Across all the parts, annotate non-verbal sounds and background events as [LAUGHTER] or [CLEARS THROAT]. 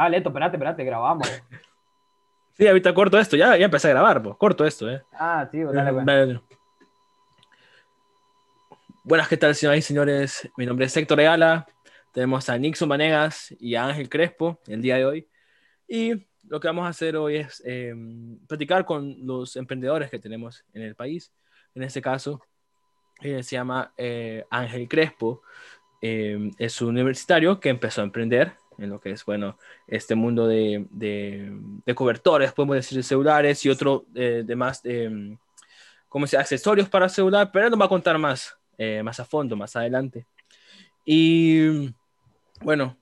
Ah, Leto, espérate, espérate, grabamos. [LAUGHS] sí, ahorita corto esto, ya, ya empecé a grabar, pues, corto esto, ¿eh? Ah, sí, dale, pues. Dale. Buenas, ¿qué tal, señoras y señores? Mi nombre es Héctor Ayala. Tenemos a Nixon Manegas y a Ángel Crespo el día de hoy. Y lo que vamos a hacer hoy es eh, platicar con los emprendedores que tenemos en el país. En este caso, eh, se llama eh, Ángel Crespo. Eh, es un universitario que empezó a emprender en lo que es, bueno, este mundo de, de, de cobertores, podemos decir, de celulares y otro eh, de más, de, ¿cómo se accesorios para celular, pero nos va a contar más, eh, más a fondo, más adelante. Y bueno,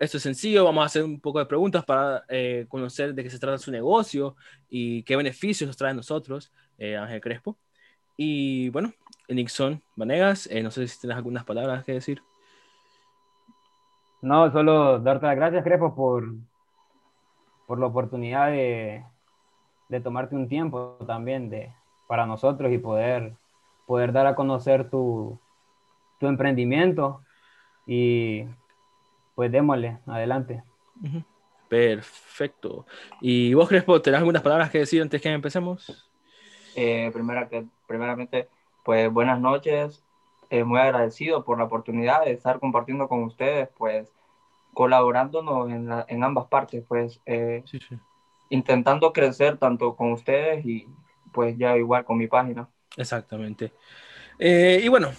esto es sencillo, vamos a hacer un poco de preguntas para eh, conocer de qué se trata su negocio y qué beneficios nos trae a nosotros, eh, Ángel Crespo. Y bueno, Nixon Vanegas, eh, no sé si tienes algunas palabras que decir. No, solo darte las gracias, Crespo, por, por la oportunidad de, de tomarte un tiempo también de, para nosotros y poder, poder dar a conocer tu, tu emprendimiento. Y pues démosle, adelante. Perfecto. ¿Y vos, Crespo, tenés algunas palabras que decir antes que empecemos? Eh, primera que, primeramente, pues buenas noches. Eh, muy agradecido por la oportunidad de estar compartiendo con ustedes, pues colaborándonos en, la- en ambas partes, pues eh, Sí, sí. intentando crecer tanto con ustedes y pues ya igual con mi página. Exactamente. Eh, y bueno,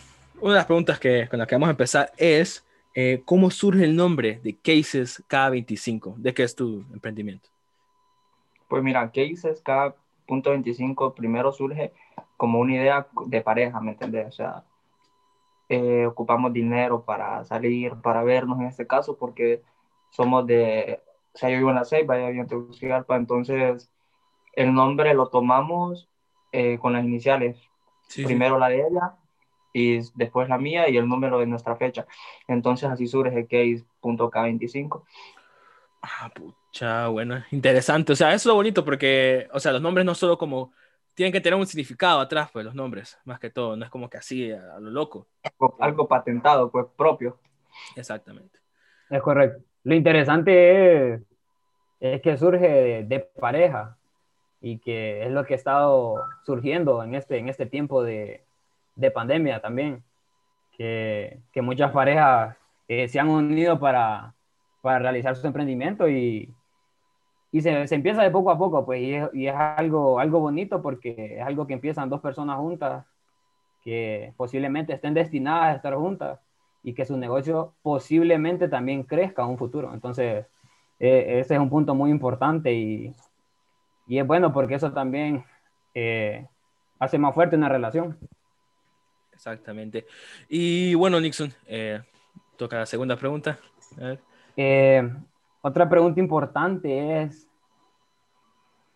una de las preguntas que, con las que vamos a empezar es, eh, ¿cómo surge el nombre de Cases K25? ¿De qué es tu emprendimiento? Pues mira, Cases cada punto 25 primero surge como una idea de pareja, ¿me entendés? O sea, eh, ocupamos dinero para salir, para vernos en este caso, porque somos de, o sea, yo vivo en la Ceiba, ella vive en Tegucigalpa, entonces el nombre lo tomamos eh, con las iniciales, Sí, primero la de ella y después la mía y el número de nuestra fecha. Entonces así surge case.k25. Ah, pucha, bueno, interesante. O sea, eso es lo bonito porque, o sea, los nombres no solo como, tienen que tener un significado atrás, pues los nombres, más que todo, no es como que así, a, a lo loco. Algo, algo patentado, pues propio. Exactamente. Es correcto. Lo interesante es, es que surge de, de pareja y que es lo que ha estado surgiendo en este, en este tiempo de, de pandemia también, que, que muchas parejas eh, se han unido para, para realizar su emprendimiento y, y se, se empieza de poco a poco, pues, y es, y es algo, algo bonito porque es algo que empiezan dos personas juntas que posiblemente estén destinadas a estar juntas y que su negocio posiblemente también crezca en un futuro. Entonces, eh, ese es un punto muy importante y, y es bueno porque eso también eh, hace más fuerte una relación. Exactamente. Y bueno, Nixon, eh, toca la segunda pregunta. A ver. Eh, otra pregunta importante es,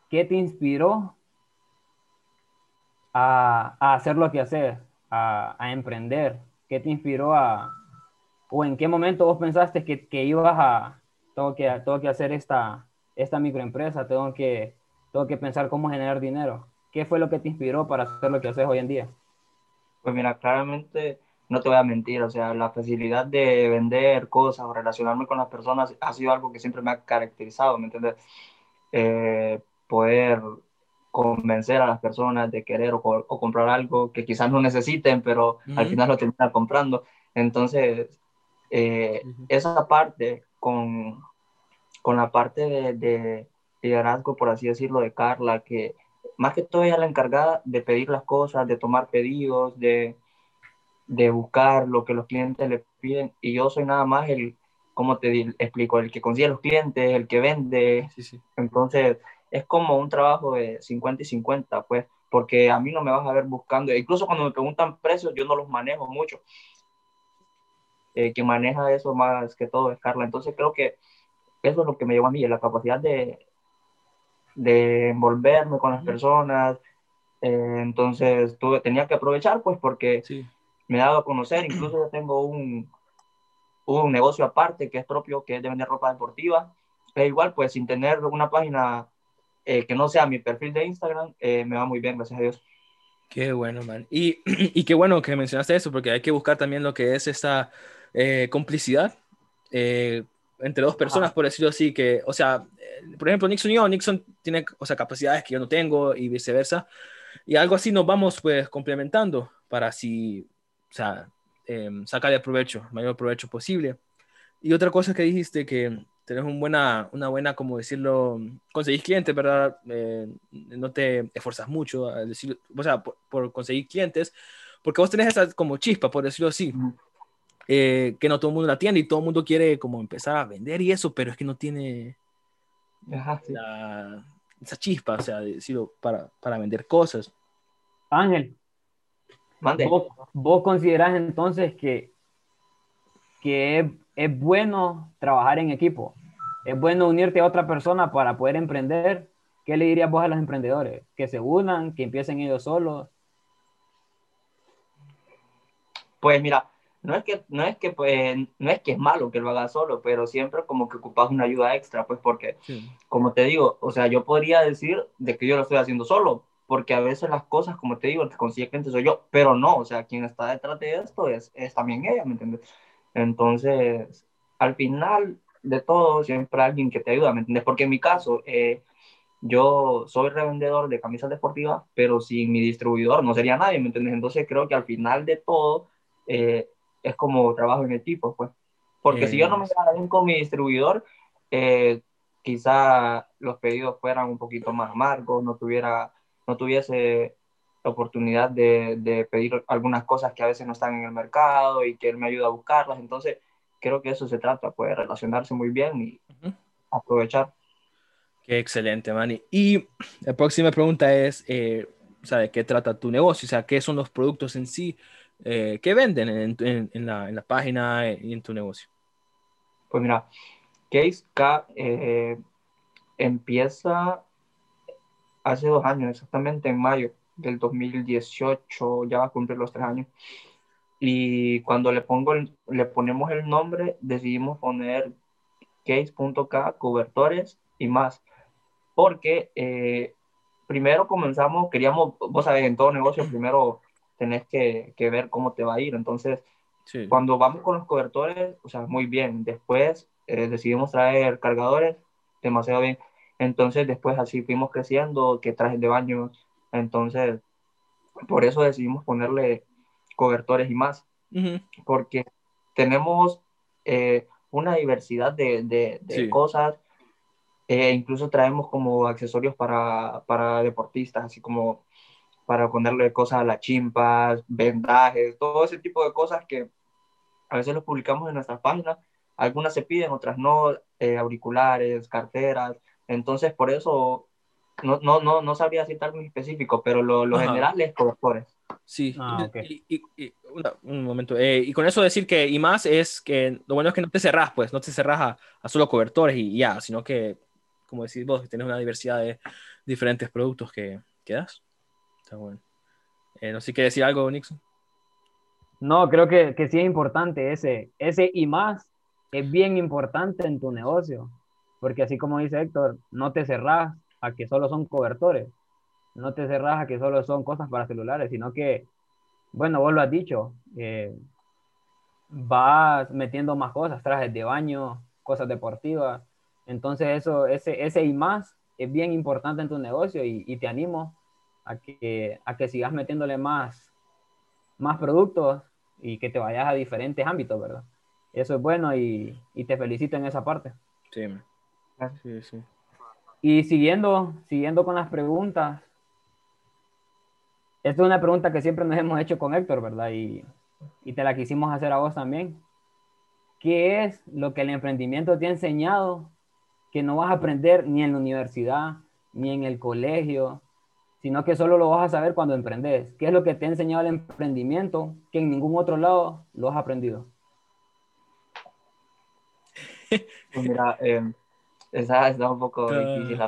¿qué te inspiró a, hacer lo que haces, a, a, emprender? ¿Qué te inspiró a, o en qué momento vos pensaste que, que ibas a, tengo que, tengo que hacer esta, esta microempresa, tengo que, tengo que pensar cómo generar dinero? ¿Qué fue lo que te inspiró para hacer lo que haces hoy en día? Pues mira, claramente no te voy a mentir, o sea, la facilidad de vender cosas o relacionarme con las personas ha sido algo que siempre me ha caracterizado, ¿me entiendes? Eh, poder convencer a las personas de querer o, o, comprar algo que quizás no necesiten, pero uh -huh. al final lo terminan comprando. Entonces, eh, uh -huh. esa parte con, con la parte de, de, liderazgo, por así decirlo, de Carla, que más que todo ella es la encargada de pedir las cosas, de tomar pedidos, de, de buscar lo que los clientes le piden, y yo soy nada más el, como te explico, el que consigue los clientes, el que vende, sí, sí. entonces es como un trabajo de 50 y 50, pues, porque a mí no me vas a ver buscando, incluso cuando me preguntan precios, yo no los manejo mucho, eh, quien maneja eso más que todo es Carla, entonces creo que eso es lo que me llevó a mí, la capacidad de, de envolverme con las personas, eh, entonces tuve, tenía que aprovechar, pues, porque sí. Me he dado a conocer, incluso yo tengo un, un negocio aparte que es propio, que es de vender ropa deportiva, e igual, pues, sin tener una página eh, que no sea mi perfil de Instagram, eh, me va muy bien, gracias a Dios. Qué bueno, man. Y, [CLEARS THROAT] y qué bueno que mencionaste eso, porque hay que buscar también lo que es esta eh, complicidad, entre dos personas, por decirlo así, que, o sea, por ejemplo, Nixon y yo, Nixon tiene, o sea, capacidades que yo no tengo y viceversa, y algo así nos vamos, pues, complementando para así, o sea, eh, sacarle provecho, mayor provecho posible. Y otra cosa que dijiste, que tenés un buena, una buena, como decirlo, conseguís clientes, ¿verdad? Eh, no te esfuerzas mucho, a decir, o sea, por, conseguir clientes, porque vos tenés esa como chispa, por decirlo así. Eh, que no todo el mundo la tiene y todo el mundo quiere como empezar a vender y eso, pero es que no tiene esa chispa, o sea, decirlo, para, para vender cosas. Ángel, ¿vos, vos considerás entonces que, que es, es, bueno trabajar en equipo? ¿Es bueno unirte a otra persona para poder emprender? ¿Qué le dirías vos a los emprendedores? ¿Que se unan, que empiecen ellos solos? Pues mira, no es que no es que pues no es que es malo que lo haga solo pero siempre como que ocupas una ayuda extra pues porque como te digo o sea yo podría decir de que yo lo estoy haciendo solo porque a veces las cosas como te digo el que consigue clientes soy yo pero no o sea quien está detrás de esto es, es también ella me entiendes entonces al final de todo siempre hay alguien que te ayuda me entiendes porque en mi caso eh, yo soy revendedor de camisas deportivas pero sin mi distribuidor no sería nadie me entiendes entonces creo que al final de todo eh, es como trabajo en equipo, pues. Porque si yo no me quedara bien con mi distribuidor, eh, quizá los pedidos fueran un poquito más amargos, no, tuviera, no tuviese la oportunidad de, de, pedir algunas cosas que a veces no están en el mercado y que él me ayuda a buscarlas. Entonces, creo que eso se trata, pues, relacionarse muy bien y aprovechar. Qué excelente, Manny. Y la próxima pregunta es, eh, ¿de qué trata tu negocio? O sea, ¿qué son los productos en sí? eh, ¿qué venden en, la, página y en tu negocio? Pues mira, Case K eh, empieza hace dos años, exactamente en mayo del 2018, ya va a cumplir los tres años. Y cuando le, pongo le ponemos el nombre, decidimos poner case.k, cobertores y más. Porque eh, primero comenzamos, queríamos, vos sabés, en todo negocio, primero tenés que, que, ver cómo te va a ir. Entonces, cuando vamos con los cobertores, o sea, muy bien. Después eh, decidimos traer cargadores, demasiado bien. Entonces, después así fuimos creciendo, que trajes de baño. Entonces, por eso decidimos ponerle cobertores y más. Porque tenemos eh, una diversidad de, de, de cosas. E incluso traemos como accesorios para, para deportistas, así como para ponerle cosas a las chimpas, vendajes, todo ese tipo de cosas que a veces los publicamos en nuestras páginas. Algunas se piden, otras no, eh, auriculares, carteras. Entonces, por eso no, no, no, no sabría citar muy específico, pero lo, lo general es cobertores. Sí, ah, y, un momento. Eh, y con eso decir que, y más es que lo bueno es que no te cerrás, pues, no te cerrás a, a solo cobertores y ya, sino que, como decís vos, tienes una diversidad de diferentes productos que, que das. Está bueno. Eh, no sé qué decir algo, Nixon. No, creo que, que sí es importante ese, ese y más es bien importante en tu negocio, porque así como dice Héctor, no te cerrás a que solo son cobertores, no te cerrás a que solo son cosas para celulares, sino que, bueno, vos lo has dicho, eh, vas metiendo más cosas, trajes de baño, cosas deportivas, entonces eso, ese, ese y más es bien importante en tu negocio y, y te animo a que, a que sigas metiéndole más, más productos y que te vayas a diferentes ámbitos, ¿verdad? Eso es bueno y, y te felicito en esa parte. Sí, sí, sí. Y siguiendo, siguiendo con las preguntas, esta es una pregunta que siempre nos hemos hecho con Héctor, ¿verdad? Y, y te la quisimos hacer a vos también. ¿Qué es lo que el emprendimiento te ha enseñado que no vas a aprender ni en la universidad, ni en el colegio, sino que solo lo vas a saber cuando emprendes. ¿Qué es lo que te ha enseñado el emprendimiento que en ningún otro lado lo has aprendido? [LAUGHS] Pues mira, eh, esa está un poco ah. difícil.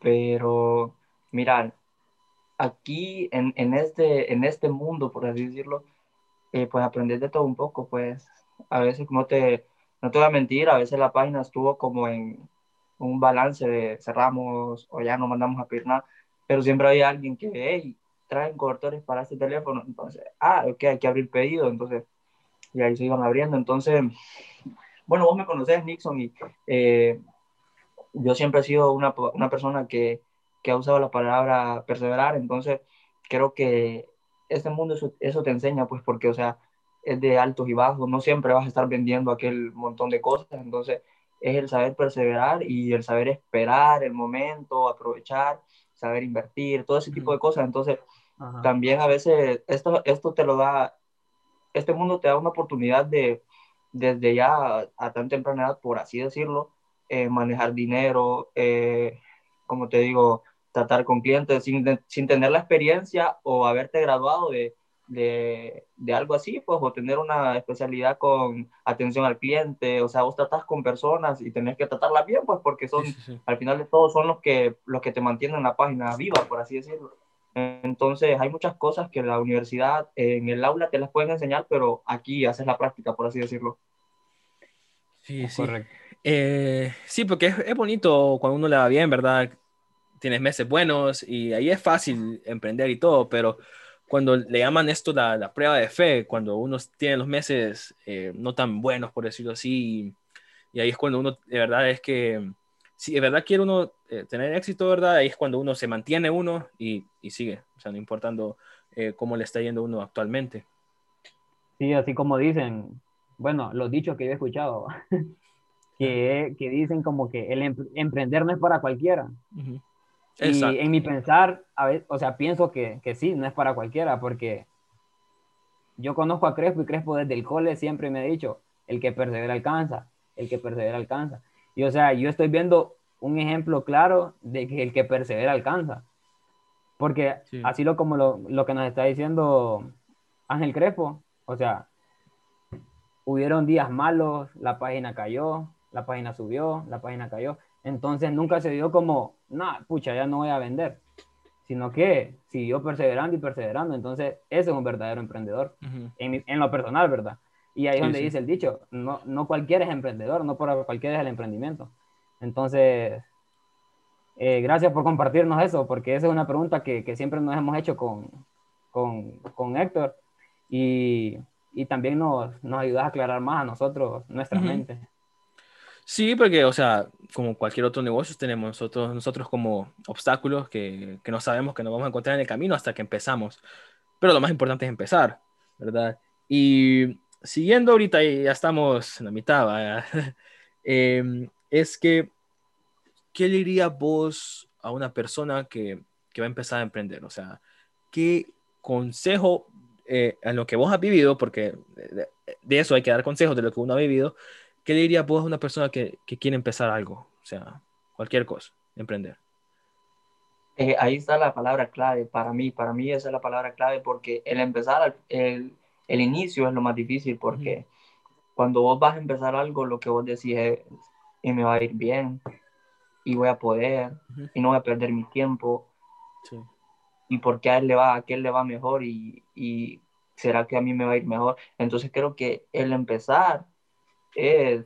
Pero, mira, aquí en, en, este, en este mundo, por así decirlo, eh, pues aprender de todo un poco, pues a veces no te, no te voy a mentir, a veces la página estuvo como en, un balance de cerramos o ya no mandamos a pedir nada, pero siempre hay alguien que, hey, traen cobertores para este teléfono, entonces, ah, ok, hay que abrir pedido, entonces y ahí se iban abriendo. Entonces, bueno, vos me conocés, Nixon, y eh, yo siempre he sido una, una persona que, que, ha usado la palabra perseverar, entonces creo que este mundo eso, eso, te enseña, pues porque, o sea, es de altos y bajos, no siempre vas a estar vendiendo aquel montón de cosas, entonces es el saber perseverar y el saber esperar el momento, aprovechar, saber invertir, todo ese tipo de cosas, entonces Ajá. también a veces esto, esto te lo da, este mundo te da una oportunidad de, desde ya a, a tan temprana edad, por así decirlo, eh, manejar dinero, eh, como te digo, tratar con clientes sin, sin, tener la experiencia o haberte graduado de, de, de, algo así, pues, o tener una especialidad con atención al cliente, o sea, vos tratás con personas y tenés que tratarlas bien, pues, porque son, sí, sí, sí. al final de todo, son los que, los que te mantienen la página viva, por así decirlo. Entonces, hay muchas cosas que la universidad, en el aula te las pueden enseñar, pero aquí haces la práctica, por así decirlo. Sí, sí. Correcto. Eh, sí, porque es, es, bonito cuando uno le va bien, ¿verdad? Tienes meses buenos y ahí es fácil emprender y todo, pero cuando le llaman esto la, la prueba de fe, cuando uno tiene los meses eh, no tan buenos, por decirlo así, y, y, ahí es cuando uno, de verdad, es que, si de verdad quiere uno eh, tener éxito, ¿verdad? Ahí es cuando uno se mantiene uno y, y sigue, o sea, no importando eh, cómo le está yendo uno actualmente. Sí, así como dicen, bueno, los dichos que yo he escuchado. [LAUGHS] que, que, dicen como que el emprender no es para cualquiera. Uh -huh. Y en mi pensar, a ver, o sea, pienso que, que, sí, no es para cualquiera, porque yo conozco a Crespo y Crespo desde el cole siempre me ha dicho, el que persevera alcanza, el que persevera alcanza. Y o sea, yo estoy viendo un ejemplo claro de que el que persevera alcanza. Porque sí. así lo como lo, lo que nos está diciendo Ángel Crespo, o sea, hubieron días malos, la página cayó, la página subió, la página cayó. Entonces nunca se dio como, no, pucha, ya no voy a vender, sino que siguió perseverando y perseverando. Entonces ese es un verdadero emprendedor, uh -huh. en, en, lo personal, ¿verdad? Y ahí es sí, donde sí. dice el dicho, no, no cualquiera es emprendedor, no por cualquiera es el emprendimiento. Entonces, eh, gracias por compartirnos eso, porque esa es una pregunta que, que siempre nos hemos hecho con, con, con Héctor y, y también nos, nos ayuda a aclarar más a nosotros nuestra uh -huh. mente. Sí, porque, o sea, como cualquier otro negocio, tenemos nosotros, nosotros como obstáculos que, que no sabemos que nos vamos a encontrar en el camino hasta que empezamos. Pero lo más importante es empezar, ¿verdad? Y siguiendo ahorita, ya estamos en la mitad, [LAUGHS] eh, es que, ¿qué le diría vos a una persona que, que, va a empezar a emprender? O sea, ¿qué consejo eh, en lo que vos has vivido, porque de, de, eso hay que dar consejos de lo que uno ha vivido, ¿qué le dirías vos a una persona que, que, quiere empezar algo? O sea, cualquier cosa, emprender. Eh, ahí está la palabra clave para mí, para mí esa es la palabra clave porque el empezar, el, el inicio es lo más difícil porque uh -huh. cuando vos vas a empezar algo, lo que vos decís es, y me va a ir bien, y voy a poder, uh -huh. y no voy a perder mi tiempo, sí. y porque a él le va, a aquel le va mejor, y, y será que a mí me va a ir mejor. Entonces creo que el empezar es,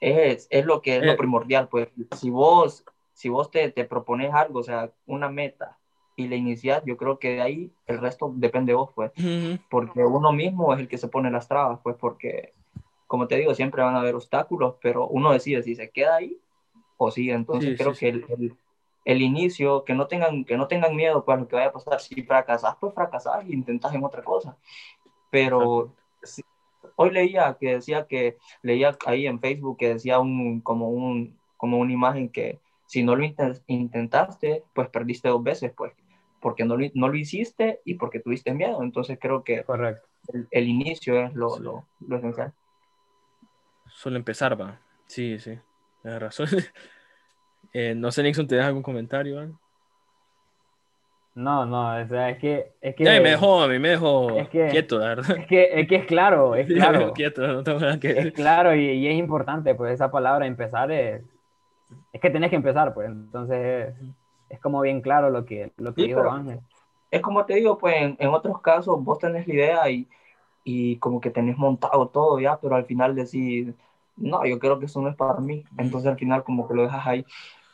es, es lo que es lo eh. primordial, pues si vos, si vos te, te propones algo, o sea, una meta, y la iniciar, yo creo que de ahí el resto depende de vos, pues, uh -huh. porque uno mismo es el que se pone las trabas, pues, porque, como te digo, siempre van a haber obstáculos, pero uno decide si se queda ahí o sigue, entonces sí, creo sí, que el, el, el, inicio, que no tengan, que no tengan miedo, pues, lo que vaya a pasar, si fracasas, pues fracasas y intentas en otra cosa, pero si, hoy leía que decía que, leía ahí en Facebook que decía un, como, un, como una imagen que si no lo intentaste, pues perdiste dos veces, pues, porque no lo, no lo hiciste y porque tuviste miedo. Entonces creo que Correcto. El, el inicio es lo, sí. lo, lo, esencial. Solo empezar, va. Sí, sí, tienes razón. [LAUGHS] eh, no sé, Nixon, ¿te das algún comentario? No, no, o sea, es que... Es que ya, me dejó, a mí me dejó es que, quieto, la verdad. Es que, es que es claro, es [LAUGHS] claro. Sí, quieto, no tengo nada que Es claro y, y, es importante, pues esa palabra empezar es... Es que tenés que empezar, pues, entonces es, es como bien claro lo que, lo que sí, dijo Ángel. Es como te digo, pues en, en, otros casos vos tenés la idea y, y como que tenés montado todo ya, pero al final decís, no, yo creo que eso no es para mí. Entonces al final como que lo dejas ahí.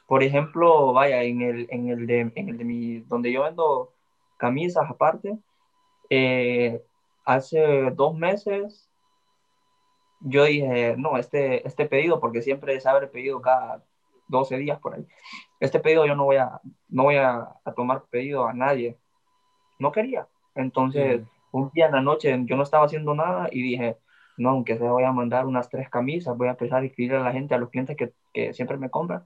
Por ejemplo, vaya, en el, en el, de, en el de mi, donde yo vendo camisas aparte, eh, hace dos meses yo dije, no, este, este pedido, porque siempre se abre pedido cada 12 días por ahí. Este pedido yo no voy a, no voy a, tomar pedido a nadie. No quería. Entonces, un día en la noche yo no estaba haciendo nada y dije, no, aunque sea voy a mandar unas tres camisas, voy a empezar a escribir a la gente, a los clientes que, que siempre me compran.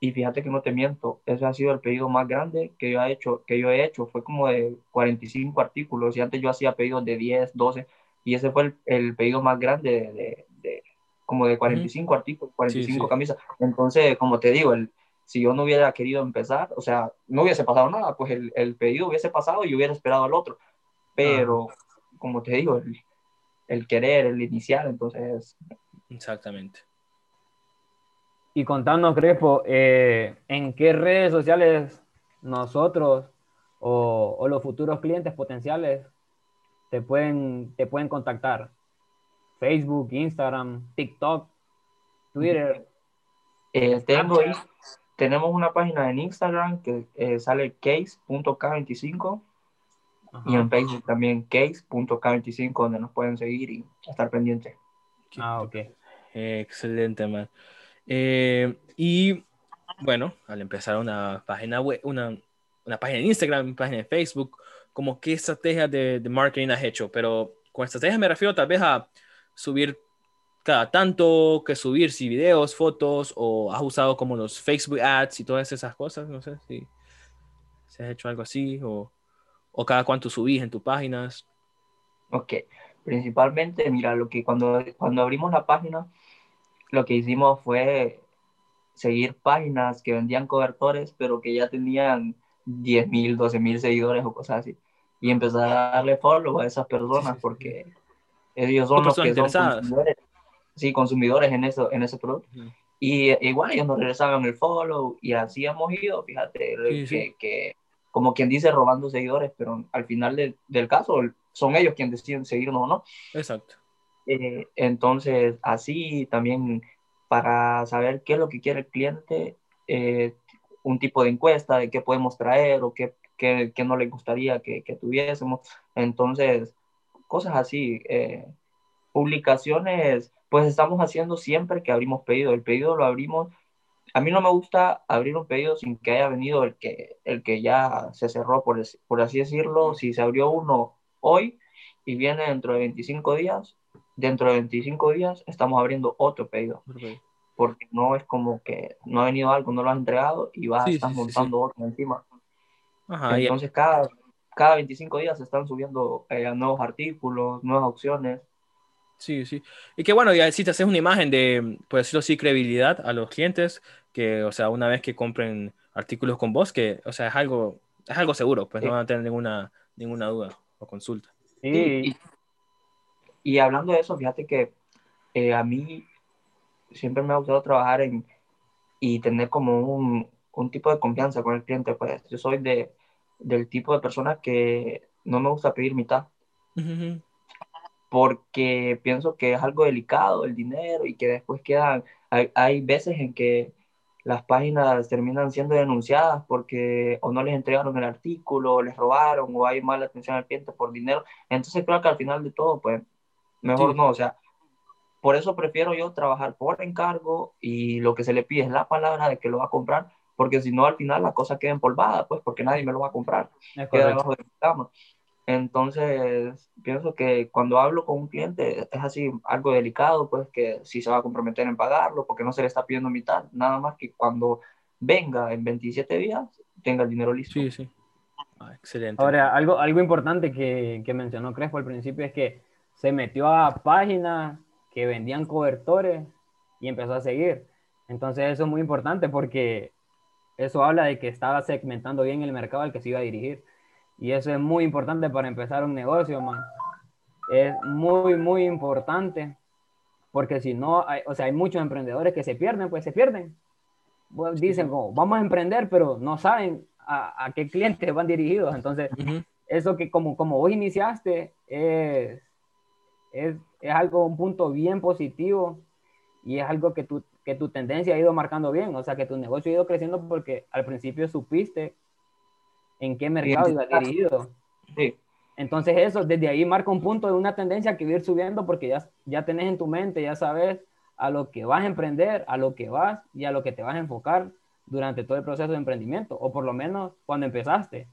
Y fíjate que no te miento, ese ha sido el pedido más grande que yo he hecho, que yo he hecho. Fue como de 45 artículos y antes yo hacía pedidos de 10, 12 y ese fue el, el pedido más grande de, de, como de 45 artículos, 45 camisas. Entonces, como te digo, el, si yo no hubiera querido empezar, o sea, no hubiese pasado nada, pues el, el pedido hubiese pasado y hubiera esperado al otro. Pero, como te digo, el, el querer, el iniciar, entonces... Exactamente. Y contando, Crespo, eh, ¿en qué redes sociales nosotros o, o, los futuros clientes potenciales te pueden, te pueden contactar? Facebook, Instagram, TikTok, Twitter. Eh, tengo, tenemos una página en Instagram que eh, sale case.k25 y en Facebook también case.k25 donde nos pueden seguir y estar pendientes. Ah, ok. Excelente, man. Eh, y bueno, al empezar una página web, una, una página en Instagram, una página en Facebook, como qué estrategia de, de marketing has hecho, pero con estrategia me refiero tal vez a subir cada tanto que subir si videos, fotos o has usado como los Facebook ads y todas esas cosas, no sé si, si has hecho algo así o, o cada cuánto subís en tus páginas. Ok, principalmente, mira, lo que cuando, cuando abrimos la página, lo que hicimos fue seguir páginas que vendían cobertores, pero que ya tenían 10 mil, 12 mil seguidores o cosas así. Y empezar a darle follow a esas personas porque ellos son los que son consumidores, sí, consumidores en, eso, en ese producto. Y igual ellos nos regresaban el follow y así hemos ido, fíjate, que, que, como quien dice, robando seguidores, pero al final del caso son ellos quienes deciden seguirnos o no. Exacto. Eh, entonces, así también para saber qué es lo que quiere el cliente, eh, un tipo de encuesta de qué podemos traer o qué, qué, qué no le gustaría que, que, tuviésemos. Entonces, cosas así. Eh, publicaciones, pues estamos haciendo siempre que abrimos pedido. El pedido lo abrimos. A mí no me gusta abrir un pedido sin que haya venido el que, el que ya se cerró, por, por así decirlo. Si se abrió uno hoy y viene dentro de 25 días, dentro de 25 días estamos abriendo otro pedido porque no es como que no ha venido algo, no lo has entregado y vas, a estar montando otro encima. Entonces cada, cada 25 días se están subiendo eh, nuevos artículos, nuevas opciones. Sí, sí. Y que bueno, ya si te haces una imagen de, por decirlo así, credibilidad a los clientes, que, o sea, una vez que compren artículos con vos, que, o sea, es algo, es algo seguro, pues no van a tener ninguna, ninguna duda o consulta. Y, y, hablando de eso, fíjate que eh, a mí siempre me ha gustado trabajar en, y tener como un, un, tipo de confianza con el cliente, pues yo soy de, del tipo de persona que no me gusta pedir mitad. Porque pienso que es algo delicado el dinero y que después quedan, hay, hay veces en que las páginas terminan siendo denunciadas porque o no les entregaron el artículo, o les robaron, o hay mala atención al cliente por dinero. Entonces creo que al final de todo, pues, mejor no, o sea, por eso prefiero yo trabajar por encargo y lo que se le pide es la palabra de que lo va a comprar, porque si no al final la cosa queda empolvada, pues porque nadie me lo va a comprar. queda debajo de mi cama. Entonces, pienso que cuando hablo con un cliente es así algo delicado, pues que si se va a comprometer en pagarlo, porque no se le está pidiendo mitad, nada más que cuando venga en 27 días tenga el dinero listo. Sí, sí. Ah, excelente. Ahora, algo, algo importante que, que mencionó Crespo al principio es que se metió a páginas que vendían cobertores y empezó a seguir. Entonces eso es muy importante porque eso habla de que estaba segmentando bien el mercado al que se iba a dirigir. Y eso es muy importante para empezar un negocio, man. Es muy, muy importante porque si no, hay, o sea, hay muchos emprendedores que se pierden, pues se pierden. dicen, como, vamos a emprender, pero no saben a, a qué clientes van dirigidos. Entonces, eso que como, como vos iniciaste es, es es algo, un punto bien positivo y es algo que tu, que tu tendencia ha ido marcando bien, o sea, que tu negocio ha ido creciendo porque al principio supiste en qué mercado iba dirigido. Sí, Entonces eso, desde ahí marca un punto de una tendencia que va a ir subiendo porque ya, ya tenés en tu mente, ya sabes a lo que vas a emprender, a lo que vas y a lo que te vas a enfocar durante todo el proceso de emprendimiento, o por lo menos cuando empezaste.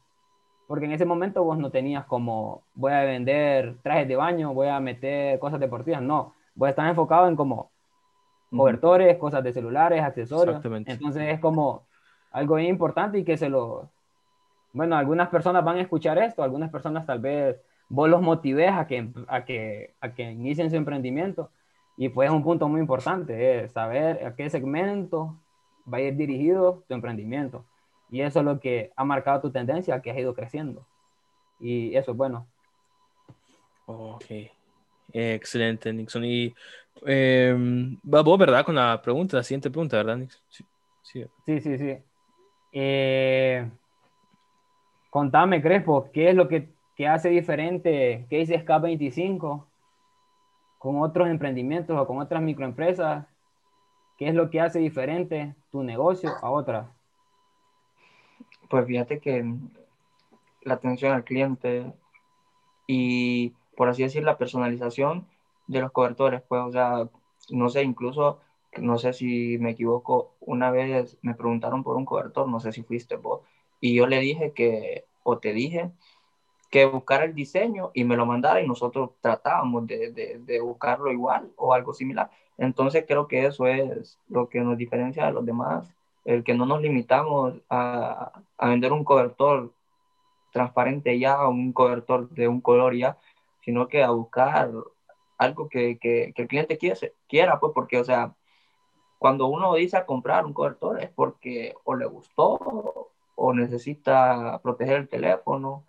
Porque en ese momento vos no tenías como, voy a vender trajes de baño, voy a meter cosas deportivas, no, vos estás enfocado en como cobertores, cosas de celulares, accesorios. Entonces es como algo importante y que se lo, bueno, algunas personas van a escuchar esto, algunas personas tal vez vos los motives a que, a que, a que inicien su emprendimiento. Y pues es un punto muy importante, es saber a qué segmento va a ir dirigido tu emprendimiento. Y eso es lo que ha marcado tu tendencia, que has ido creciendo. Y eso es bueno. Ok. Excelente, Nixon. Y eh, vos, ¿verdad? Con la pregunta, la siguiente pregunta, ¿verdad, Nixon? Sí, sí, sí. sí, sí. Eh, Contame, Crespo, ¿qué es lo que, hace diferente Case K25 con otros emprendimientos o con otras microempresas? ¿Qué es lo que hace diferente tu negocio a otras? Pues fíjate que la atención al cliente y, por así decir, la personalización de los cobertores, pues, o sea, no sé, incluso, no sé si me equivoco, una vez me preguntaron por un cobertor, no sé si fuiste vos, y yo le dije que, o te dije, que buscara el diseño y me lo mandara y nosotros tratábamos de, de, buscarlo igual o algo similar. Entonces creo que eso es lo que nos diferencia de los demás, el que no nos limitamos a, a vender un cobertor transparente ya, un cobertor de un color ya, sino que a buscar algo que, que, que el cliente quiera, quiera, pues porque, o sea, cuando uno dice a comprar un cobertor es porque o le gustó o necesita proteger el teléfono.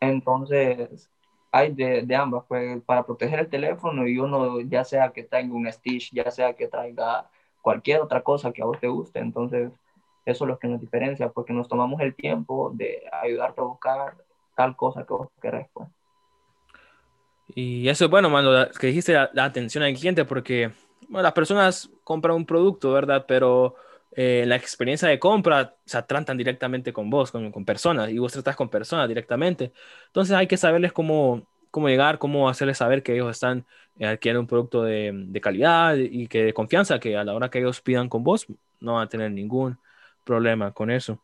Entonces, hay de, de, ambas, pues para proteger el teléfono y uno ya sea que tenga un Stitch, ya sea que traiga cualquier otra cosa que a vos te guste, entonces eso es lo que nos diferencia, porque nos tomamos el tiempo de ayudarte a buscar tal cosa que vos querés. Pues. Y eso es bueno, mano, que dijiste la, la atención al cliente, porque bueno, las personas compran un producto, ¿verdad? Pero eh, la experiencia de compra se tratan directamente con vos, con, con, personas, y vos tratás con personas directamente. Entonces hay que saberles cómo, cómo llegar, cómo hacerles saber que ellos están eh, adquiriendo un producto de, de, calidad y que de confianza, que a la hora que ellos pidan con vos no van a tener ningún problema con eso.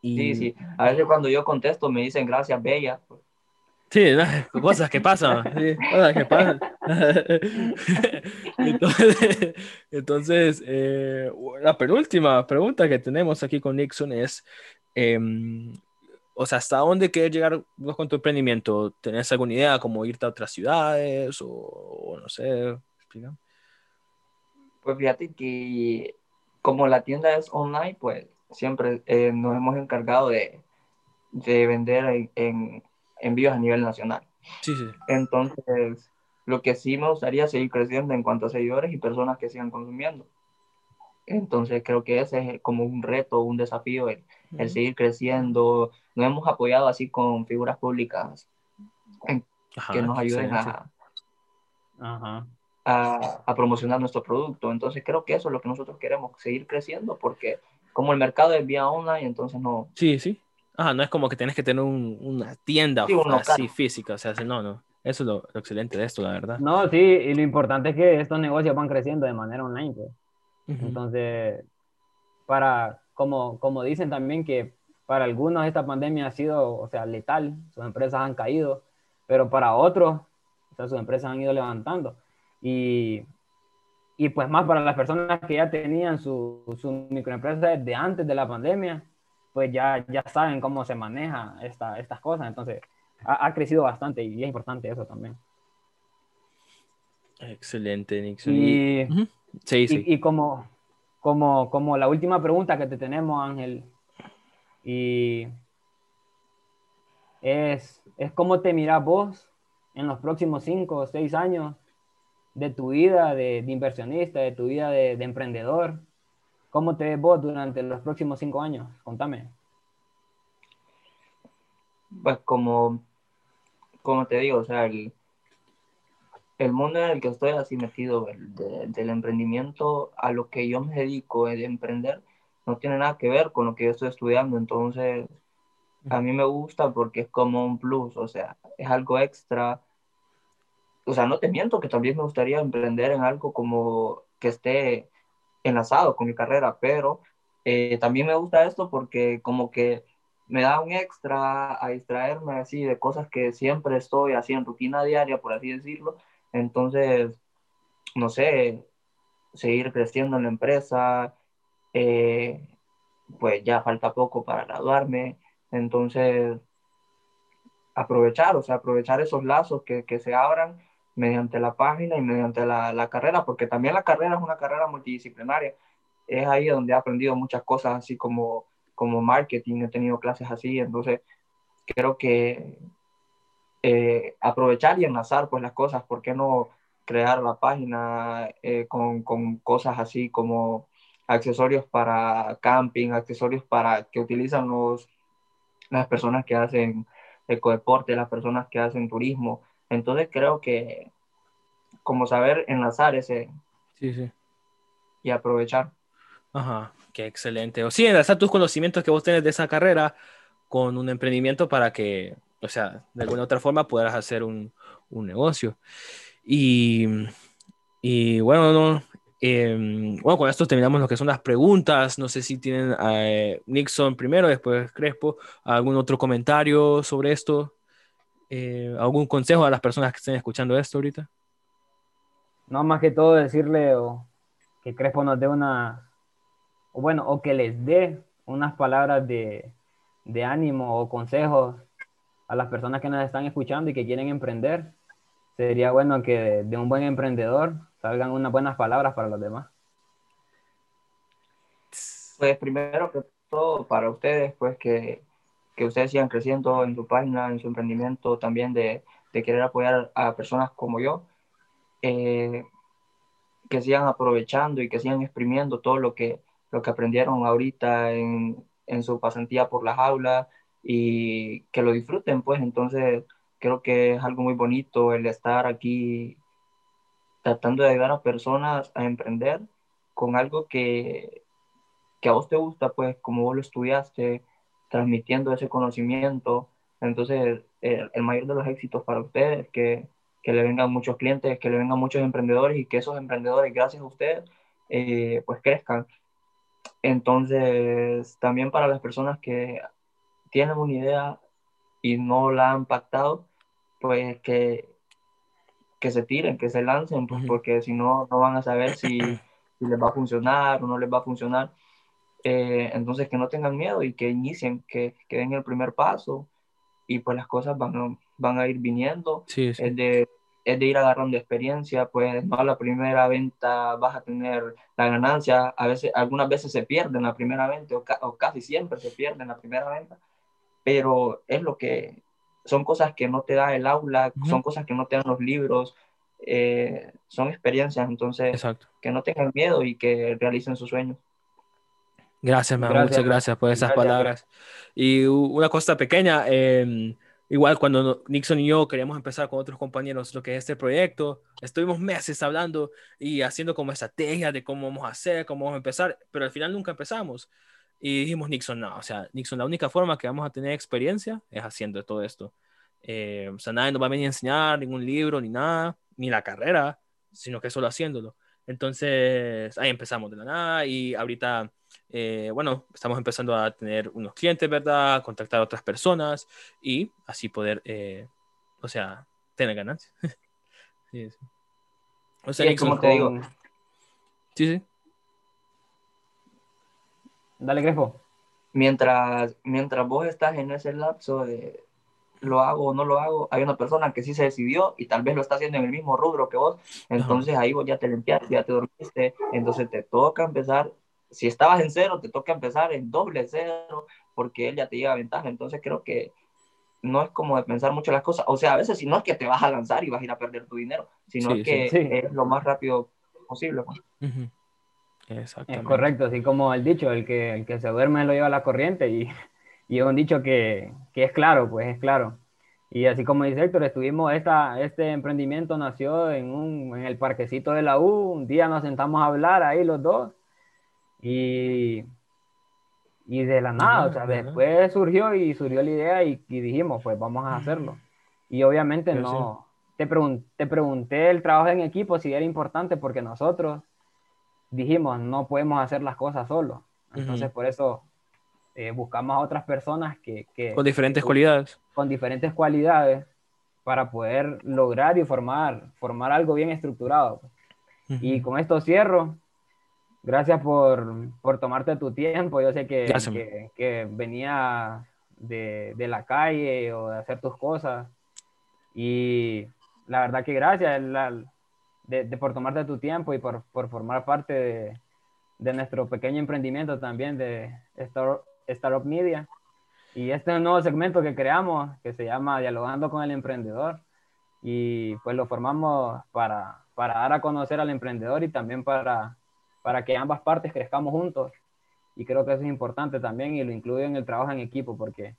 Y... Sí, sí. A veces cuando yo contesto me dicen gracias, Bella. Sí, cosas que pasan, cosas que pasan. entonces, entonces eh, la penúltima pregunta que tenemos aquí con Nixon es, em, o sea, ¿hasta dónde quieres llegar vos con tu emprendimiento? ¿Tenés alguna idea como irte a otras ciudades o, no sé? Pues fíjate que como la tienda es online, pues siempre eh, nos hemos encargado de, de vender en envíos a nivel nacional. Sí, sí. Entonces, lo que sí me gustaría es seguir creciendo en cuanto a seguidores y personas que sigan consumiendo. Entonces, creo que ese es como un reto, un desafío, el, seguir creciendo. Nos hemos apoyado así con figuras públicas que nos ayuden a, A, a, promocionar nuestro producto. Entonces, creo que eso es lo que nosotros queremos, seguir creciendo, porque como el mercado es vía online, entonces no. Sí, sí. Ah, no es como que tienes que tener una tienda así física, o sea, no, no. Eso es lo, excelente de esto, la verdad. No, sí, y lo importante es que estos negocios van creciendo de manera online, pues. Entonces, para, como, como dicen también que para algunos esta pandemia ha sido, o sea, letal, sus empresas han caído, pero para otros, o sea, sus empresas han ido levantando. Y, y pues más para las personas que ya tenían su, su microempresa desde antes de la pandemia, pues ya, ya saben cómo se maneja esta, estas cosas. Entonces, ha, crecido bastante y es importante eso también. Excelente, Nixon. Y, sí, sí. y, como, como, como la última pregunta que te tenemos, Ángel, y es, es cómo te miras vos en los próximos cinco o seis años de tu vida de, inversionista, de tu vida de, de emprendedor ¿Cómo te ves vos durante los próximos cinco años? Contame. Pues como, como te digo, o sea, el, el mundo en el que estoy así metido del emprendimiento, a lo que yo me dedico de emprender, no tiene nada que ver con lo que yo estoy estudiando. Entonces, a mí me gusta porque es como un plus, o sea, es algo extra. O sea, no te miento que también me gustaría emprender en algo como que esté enlazado con mi carrera, pero eh, también me gusta esto porque como que me da un extra a distraerme así de cosas que siempre estoy así en rutina diaria, por así decirlo. Entonces, no sé, seguir creciendo en la empresa, eh, pues ya falta poco para graduarme, entonces aprovechar, o sea, aprovechar esos lazos que, que se abran mediante la página y mediante la, la, carrera, porque también la carrera es una carrera multidisciplinaria. Es ahí donde he aprendido muchas cosas, así como, como marketing, he tenido clases así, entonces creo que eh, aprovechar y enlazar pues las cosas, ¿por qué no crear la página eh, con, con, cosas así como accesorios para camping, accesorios para que utilizan los, las personas que hacen ecodeporte, las personas que hacen turismo. Entonces creo que como saber enlazar ese sí, sí. y aprovechar. Ajá, qué excelente. O sí, enlazar tus conocimientos que vos tenés de esa carrera con un emprendimiento para que, o sea, de alguna otra forma puedas hacer un, un negocio. Y, y bueno, no, eh, bueno, con esto terminamos lo que son las preguntas. No sé si tienen eh, Nixon primero, después Crespo, algún otro comentario sobre esto, eh, algún consejo a las personas que estén escuchando esto ahorita. No, más que todo decirle o, que Crespo nos dé una, o bueno, o que les dé unas palabras de, de ánimo o consejos a las personas que nos están escuchando y que quieren emprender. Sería bueno que de un buen emprendedor salgan unas buenas palabras para los demás. Pues primero que todo para ustedes, pues que, que ustedes sigan creciendo en su página, en su emprendimiento, también de, de querer apoyar a personas como yo, eh, que sigan aprovechando y que sigan exprimiendo todo lo que, lo que aprendieron ahorita en, en su pasantía por las aulas y que lo disfruten, pues. Entonces creo que es algo muy bonito el estar aquí tratando de ayudar a personas a emprender con algo que, que a vos te gusta, pues como vos lo estudiaste, transmitiendo ese conocimiento. Entonces, el, el mayor de los éxitos para ustedes, que, que le vengan muchos clientes, que le vengan muchos emprendedores y que esos emprendedores, gracias a ustedes, eh, pues crezcan. Entonces, también para las personas que tienen una idea y no la han pactado, pues que, que se tiren, que se lancen, pues, porque si no, no van a saber si, [CLEARS THROAT] si, les va a funcionar o no les va a funcionar. Eh, entonces, que no tengan miedo y que inicien, que, que, den el primer paso y pues las cosas van a, van a ir viniendo. Sí, sí. Es, de, es de ir agarrando experiencia, pues no a la primera venta vas a tener la ganancia, a veces, algunas veces se pierden la primera venta o, ca o casi siempre se pierden la primera venta, pero es lo que, son cosas que no te da el aula, uh -huh. son cosas que no te dan los libros, eh, son experiencias, entonces Exacto. que no tengan miedo y que realicen sus sueños. Gracias, man, gracias, muchas gracias por esas gracias. palabras. Y una cosa pequeña, eh, igual cuando Nixon y yo queríamos empezar con otros compañeros lo que es este proyecto, estuvimos meses hablando y haciendo como estrategias de cómo vamos a hacer, cómo vamos a empezar, pero al final nunca empezamos. Y dijimos, Nixon, no, o sea, Nixon, la única forma que vamos a tener experiencia es haciendo todo esto. Eh, o sea, nadie nos va a venir a enseñar ningún libro ni nada, ni la carrera, sino que solo haciéndolo. Entonces, ahí empezamos de la nada y ahorita, eh, bueno, estamos empezando a tener unos clientes, ¿verdad? Contactar a otras personas y así poder, eh, o sea, tener ganancias. [LAUGHS] sí, sí. O sea, sí, como te digo. Sí, sí. Dale, Crespo. Mientras, mientras vos estás en ese lapso de lo hago o no lo hago, hay una persona que sí se decidió y tal vez lo está haciendo en el mismo rubro que vos, entonces -huh. ahí vos ya te limpiaste, ya te dormiste, entonces te toca empezar, si estabas en cero, te toca empezar en doble cero, porque él ya te lleva ventaja, entonces creo que no es como de pensar mucho las cosas, o sea, a veces si no es que te vas a lanzar y vas a ir a perder tu dinero, sino sí, que sí. es lo más rápido posible. Pues. Uh -huh. Exactamente. Es correcto, así como el dicho, el que, el que se duerme lo lleva a la corriente y, [LAUGHS] y es un dicho que, que, es claro, pues es claro. Y así como dice Héctor, estuvimos, esta, este emprendimiento nació en, un, en el parquecito de la U, un día nos sentamos a hablar ahí los dos y Y de la nada, o sea, después surgió y surgió la idea y, dijimos, pues vamos a hacerlo. Y obviamente no, te, te pregunté el trabajo en equipo si era importante porque nosotros dijimos, no podemos hacer las cosas solos. Entonces, por eso eh, buscamos a otras personas que, Con diferentes cualidades. Con diferentes cualidades para poder lograr y formar, formar algo bien estructurado. Y con esto cierro. Gracias por, por, tomarte tu tiempo. Yo sé que, que, que, venía de, de, la calle o de hacer tus cosas. Y la verdad que gracias de, de, por tomarte tu tiempo y por, por formar parte de, de, nuestro pequeño emprendimiento también de Star, Startup Media. Y este es un nuevo segmento que creamos que se llama Dialogando con el Emprendedor. Y pues lo formamos para, para dar a conocer al emprendedor y también para para que ambas partes crezcamos juntos. Y creo que eso es importante también y lo incluyo en el trabajo en equipo porque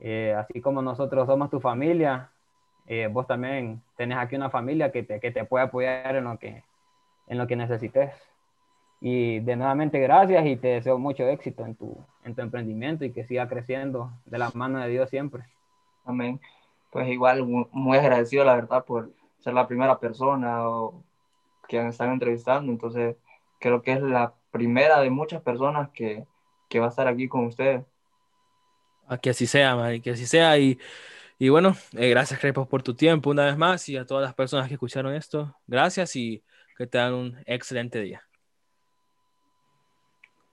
eh, así como nosotros somos tu familia, eh, vos también tenés aquí una familia que te, que te puede apoyar en lo que, en lo que necesites. Y de nuevamente gracias y te deseo mucho éxito en tu, en tu emprendimiento y que siga creciendo de la mano de Dios siempre. Amén. Pues igual muy agradecido la verdad por ser la primera persona o que han estado entrevistando. Entonces, creo que es la primera de muchas personas que, que va a estar aquí con ustedes. A que así sea, que así sea. Y, y bueno, eh, gracias, Crepos, por tu tiempo una vez más y a todas las personas que escucharon esto. Gracias y que tengan un excelente día.